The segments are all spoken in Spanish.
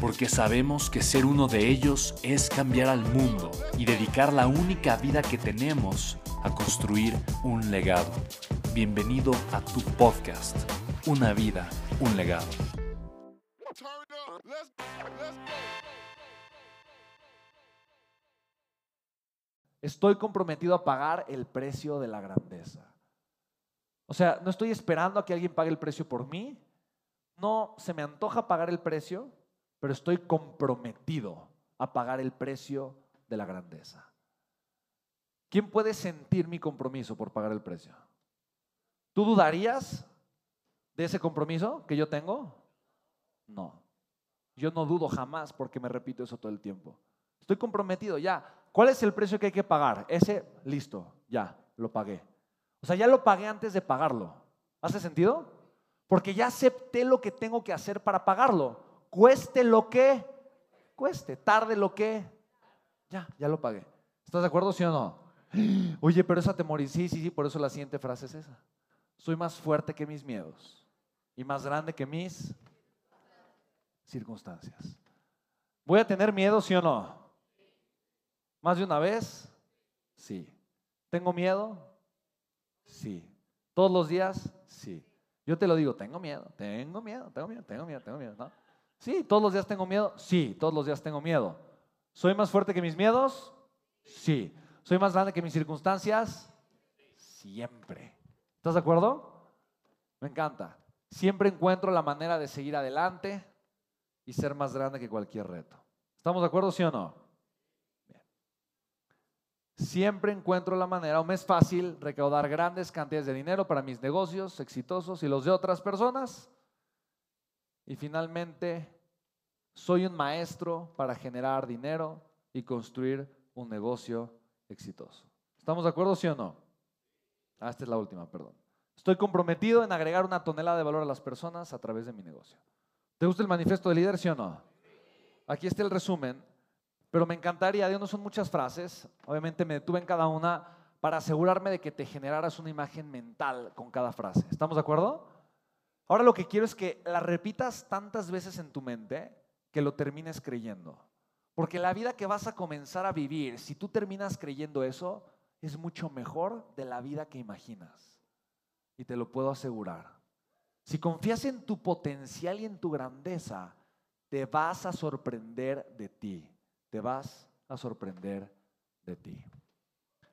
porque sabemos que ser uno de ellos es cambiar al mundo y dedicar la única vida que tenemos a construir un legado. Bienvenido a tu podcast, Una vida, un legado. Estoy comprometido a pagar el precio de la grandeza. O sea, no estoy esperando a que alguien pague el precio por mí. No se me antoja pagar el precio pero estoy comprometido a pagar el precio de la grandeza. ¿Quién puede sentir mi compromiso por pagar el precio? ¿Tú dudarías de ese compromiso que yo tengo? No. Yo no dudo jamás porque me repito eso todo el tiempo. Estoy comprometido ya. ¿Cuál es el precio que hay que pagar? Ese, listo, ya, lo pagué. O sea, ya lo pagué antes de pagarlo. ¿Hace sentido? Porque ya acepté lo que tengo que hacer para pagarlo cueste lo que cueste, tarde lo que, ya, ya lo pagué. ¿Estás de acuerdo, sí o no? Oye, pero esa temor, sí, sí, sí, por eso la siguiente frase es esa. Soy más fuerte que mis miedos y más grande que mis circunstancias. ¿Voy a tener miedo, sí o no? ¿Más de una vez? Sí. ¿Tengo miedo? Sí. ¿Todos los días? Sí. Yo te lo digo, tengo miedo, tengo miedo, tengo miedo, tengo miedo, tengo miedo, ¿no? Sí, todos los días tengo miedo. Sí, todos los días tengo miedo. ¿Soy más fuerte que mis miedos? Sí. ¿Soy más grande que mis circunstancias? Siempre. ¿Estás de acuerdo? Me encanta. Siempre encuentro la manera de seguir adelante y ser más grande que cualquier reto. ¿Estamos de acuerdo, sí o no? Siempre encuentro la manera, o me es fácil recaudar grandes cantidades de dinero para mis negocios exitosos y los de otras personas y finalmente, soy un maestro para generar dinero y construir un negocio exitoso. ¿Estamos de acuerdo, sí o no? Ah, esta es la última, perdón. Estoy comprometido en agregar una tonelada de valor a las personas a través de mi negocio. ¿Te gusta el manifiesto de líder, sí o no? Aquí está el resumen, pero me encantaría, Dios no son muchas frases, obviamente me detuve en cada una para asegurarme de que te generaras una imagen mental con cada frase. ¿Estamos de acuerdo? Ahora lo que quiero es que la repitas tantas veces en tu mente que lo termines creyendo. Porque la vida que vas a comenzar a vivir, si tú terminas creyendo eso, es mucho mejor de la vida que imaginas. Y te lo puedo asegurar. Si confías en tu potencial y en tu grandeza, te vas a sorprender de ti. Te vas a sorprender de ti.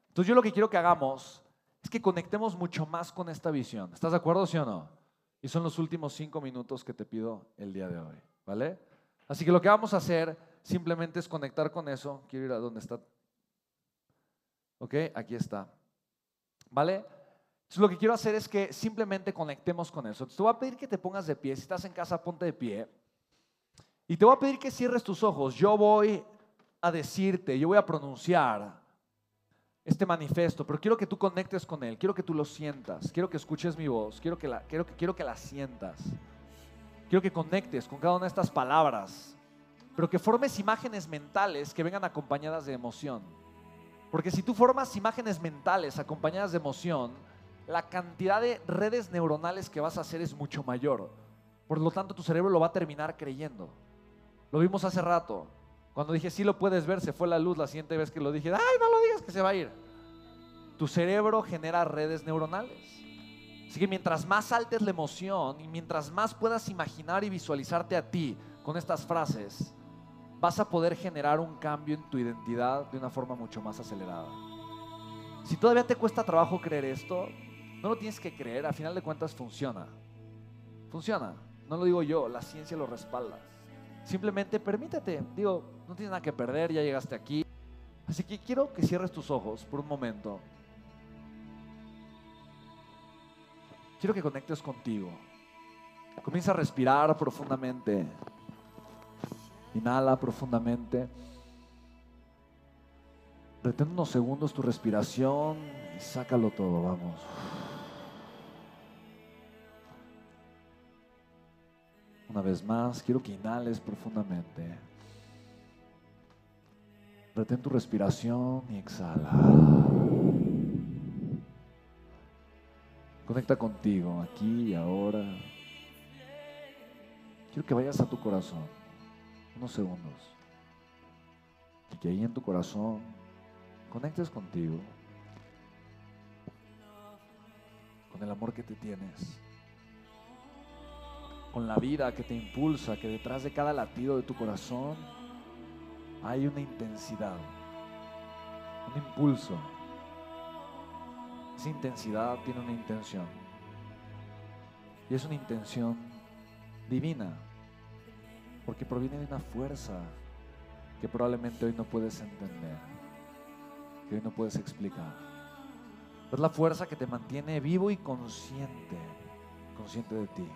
Entonces yo lo que quiero que hagamos es que conectemos mucho más con esta visión. ¿Estás de acuerdo, sí o no? Y son los últimos cinco minutos que te pido el día de hoy, ¿vale? Así que lo que vamos a hacer simplemente es conectar con eso. Quiero ir a donde está. ¿Ok? Aquí está. ¿Vale? Entonces lo que quiero hacer es que simplemente conectemos con eso. Entonces te voy a pedir que te pongas de pie. Si estás en casa, ponte de pie. Y te voy a pedir que cierres tus ojos. Yo voy a decirte, yo voy a pronunciar este manifiesto, pero quiero que tú conectes con él, quiero que tú lo sientas, quiero que escuches mi voz, quiero que la, quiero, quiero que la sientas, quiero que conectes con cada una de estas palabras, pero que formes imágenes mentales que vengan acompañadas de emoción. Porque si tú formas imágenes mentales acompañadas de emoción, la cantidad de redes neuronales que vas a hacer es mucho mayor. Por lo tanto, tu cerebro lo va a terminar creyendo. Lo vimos hace rato. Cuando dije, sí lo puedes ver, se fue la luz la siguiente vez que lo dije, ay, no lo digas que se va a ir. Tu cerebro genera redes neuronales. Así que mientras más altes la emoción y mientras más puedas imaginar y visualizarte a ti con estas frases, vas a poder generar un cambio en tu identidad de una forma mucho más acelerada. Si todavía te cuesta trabajo creer esto, no lo tienes que creer, a final de cuentas funciona. Funciona, no lo digo yo, la ciencia lo respalda. Simplemente permítete, digo, no tienes nada que perder, ya llegaste aquí. Así que quiero que cierres tus ojos por un momento. Quiero que conectes contigo. Comienza a respirar profundamente. Inhala profundamente. Retén unos segundos tu respiración y sácalo todo, vamos. Una vez más, quiero que inhales profundamente. Retén tu respiración y exhala. Conecta contigo, aquí y ahora. Quiero que vayas a tu corazón, unos segundos. Y que ahí en tu corazón conectes contigo, con el amor que te tienes, con la vida que te impulsa, que detrás de cada latido de tu corazón hay una intensidad, un impulso. Esa intensidad tiene una intención. Y es una intención divina, porque proviene de una fuerza que probablemente hoy no puedes entender, que hoy no puedes explicar. Es la fuerza que te mantiene vivo y consciente, consciente de ti.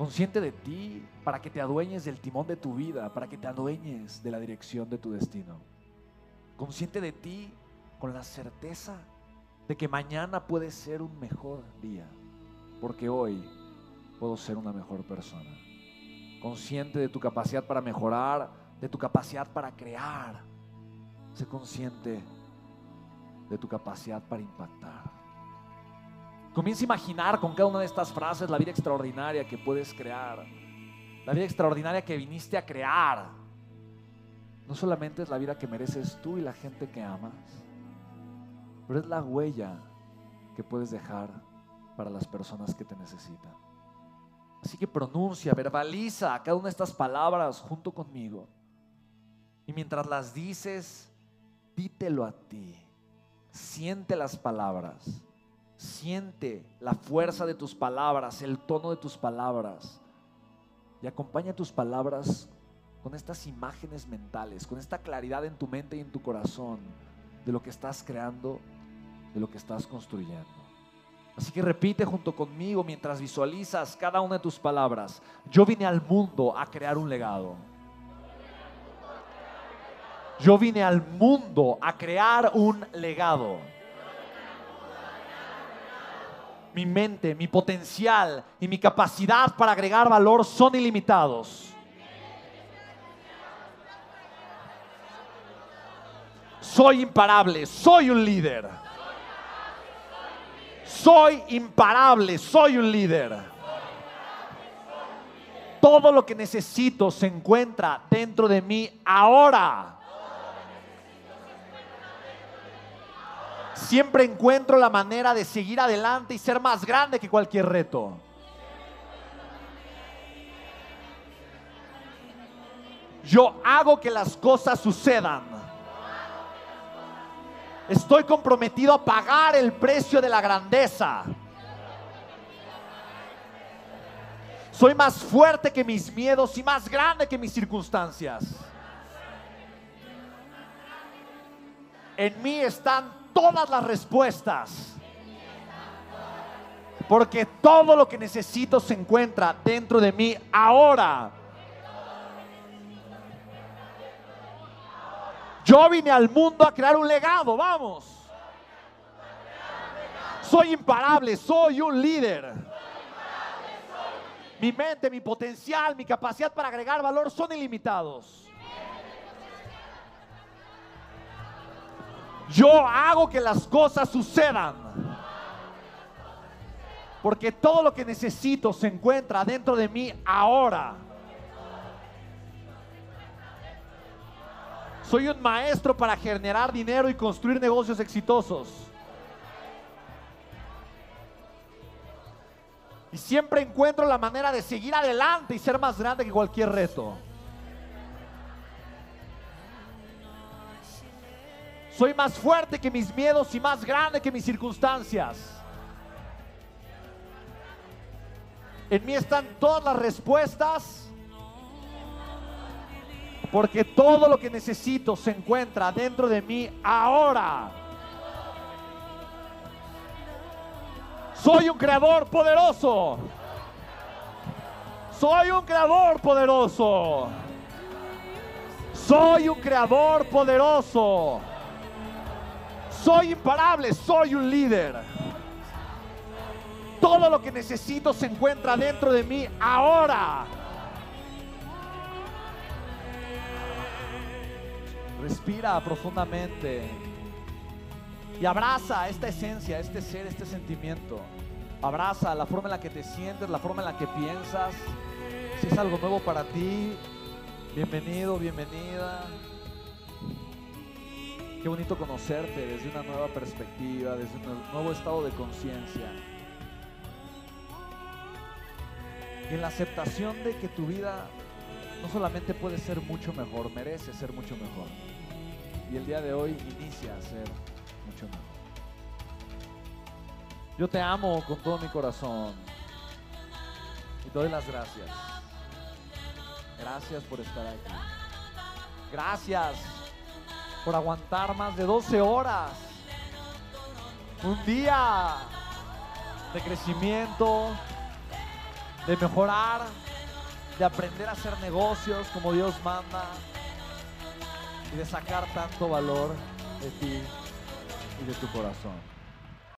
Consciente de ti para que te adueñes del timón de tu vida, para que te adueñes de la dirección de tu destino. Consciente de ti con la certeza de que mañana puede ser un mejor día, porque hoy puedo ser una mejor persona. Consciente de tu capacidad para mejorar, de tu capacidad para crear. Sé consciente de tu capacidad para impactar. Comienza a imaginar con cada una de estas frases la vida extraordinaria que puedes crear. La vida extraordinaria que viniste a crear. No solamente es la vida que mereces tú y la gente que amas, pero es la huella que puedes dejar para las personas que te necesitan. Así que pronuncia, verbaliza cada una de estas palabras junto conmigo. Y mientras las dices, dítelo a ti. Siente las palabras. Siente la fuerza de tus palabras, el tono de tus palabras. Y acompaña tus palabras con estas imágenes mentales, con esta claridad en tu mente y en tu corazón de lo que estás creando, de lo que estás construyendo. Así que repite junto conmigo mientras visualizas cada una de tus palabras. Yo vine al mundo a crear un legado. Yo vine al mundo a crear un legado. Mi mente, mi potencial y mi capacidad para agregar valor son ilimitados. Soy imparable, soy un líder. Soy imparable, soy un líder. Todo lo que necesito se encuentra dentro de mí ahora. Siempre encuentro la manera de seguir adelante y ser más grande que cualquier reto. Yo hago que las cosas sucedan. Estoy comprometido a pagar el precio de la grandeza. Soy más fuerte que mis miedos y más grande que mis circunstancias. En mí están todas las respuestas. Porque todo lo que necesito se encuentra dentro de mí ahora. Yo vine al mundo a crear un legado, vamos. Soy imparable, soy un líder. Mi mente, mi potencial, mi capacidad para agregar valor son ilimitados. Yo hago que las cosas sucedan. Porque todo lo que necesito se encuentra dentro de mí ahora. Soy un maestro para generar dinero y construir negocios exitosos. Y siempre encuentro la manera de seguir adelante y ser más grande que cualquier reto. Soy más fuerte que mis miedos y más grande que mis circunstancias. En mí están todas las respuestas. Porque todo lo que necesito se encuentra dentro de mí ahora. Soy un creador poderoso. Soy un creador poderoso. Soy un creador poderoso. Soy imparable, soy un líder. Todo lo que necesito se encuentra dentro de mí ahora. Respira profundamente y abraza esta esencia, este ser, este sentimiento. Abraza la forma en la que te sientes, la forma en la que piensas. Si es algo nuevo para ti, bienvenido, bienvenida. Qué bonito conocerte desde una nueva perspectiva, desde un nuevo estado de conciencia. Y en la aceptación de que tu vida no solamente puede ser mucho mejor, merece ser mucho mejor. Y el día de hoy inicia a ser mucho mejor. Yo te amo con todo mi corazón y te doy las gracias. Gracias por estar aquí. Gracias por aguantar más de 12 horas. Un día de crecimiento, de mejorar, de aprender a hacer negocios como Dios manda y de sacar tanto valor de ti y de tu corazón.